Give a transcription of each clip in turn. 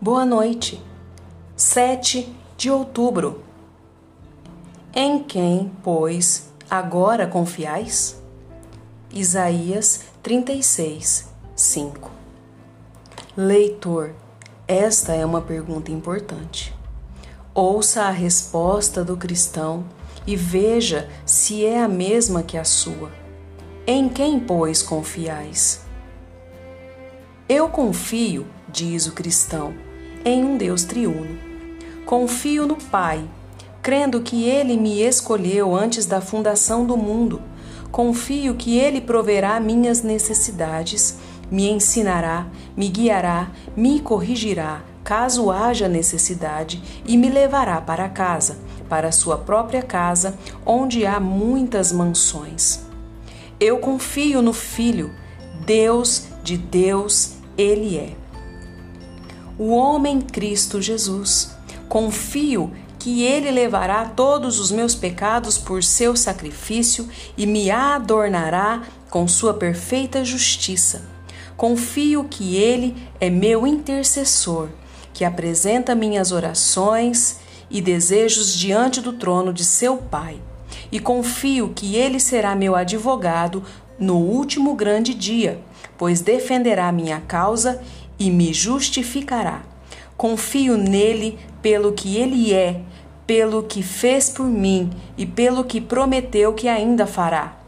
Boa noite. 7 de outubro. Em quem, pois, agora confiais? Isaías 36, 5. Leitor, esta é uma pergunta importante. Ouça a resposta do cristão e veja se é a mesma que a sua. Em quem, pois, confiais? Eu confio, diz o cristão, em um Deus triuno. Confio no Pai, crendo que Ele me escolheu antes da fundação do mundo. Confio que Ele proverá minhas necessidades, me ensinará, me guiará, me corrigirá, caso haja necessidade, e me levará para casa, para sua própria casa, onde há muitas mansões. Eu confio no Filho, Deus de Deus, Ele é. O homem Cristo Jesus. Confio que Ele levará todos os meus pecados por seu sacrifício e me adornará com sua perfeita justiça. Confio que Ele é meu intercessor que apresenta minhas orações e desejos diante do trono de seu Pai, e confio que ele será meu advogado no último grande dia, pois defenderá minha causa e me justificará. Confio nele pelo que ele é, pelo que fez por mim e pelo que prometeu que ainda fará.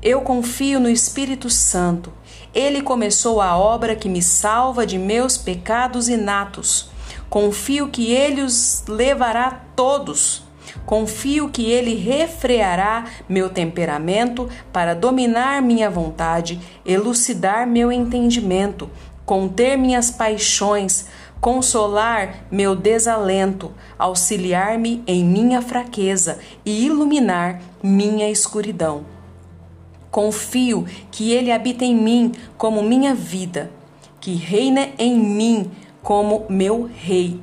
Eu confio no Espírito Santo. Ele começou a obra que me salva de meus pecados inatos. Confio que ele os levará todos. Confio que ele refreará meu temperamento para dominar minha vontade, elucidar meu entendimento, conter minhas paixões, consolar meu desalento, auxiliar-me em minha fraqueza e iluminar minha escuridão. Confio que ele habita em mim como minha vida, que reina em mim como meu Rei,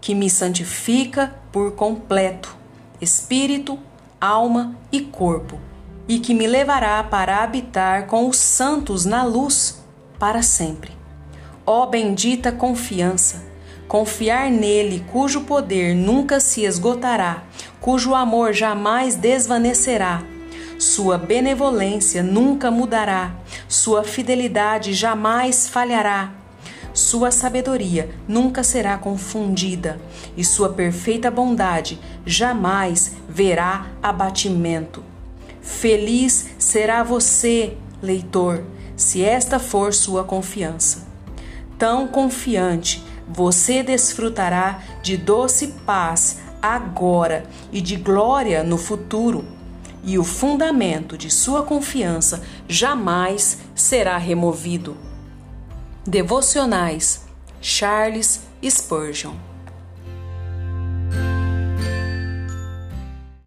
que me santifica por completo, espírito, alma e corpo, e que me levará para habitar com os santos na luz para sempre. Ó bendita confiança! Confiar nele, cujo poder nunca se esgotará, cujo amor jamais desvanecerá. Sua benevolência nunca mudará, sua fidelidade jamais falhará sua sabedoria nunca será confundida e sua perfeita bondade jamais verá abatimento. Feliz será você, leitor, se esta for sua confiança. Tão confiante, você desfrutará de doce paz agora e de glória no futuro, e o fundamento de sua confiança jamais será removido. Devocionais Charles Spurgeon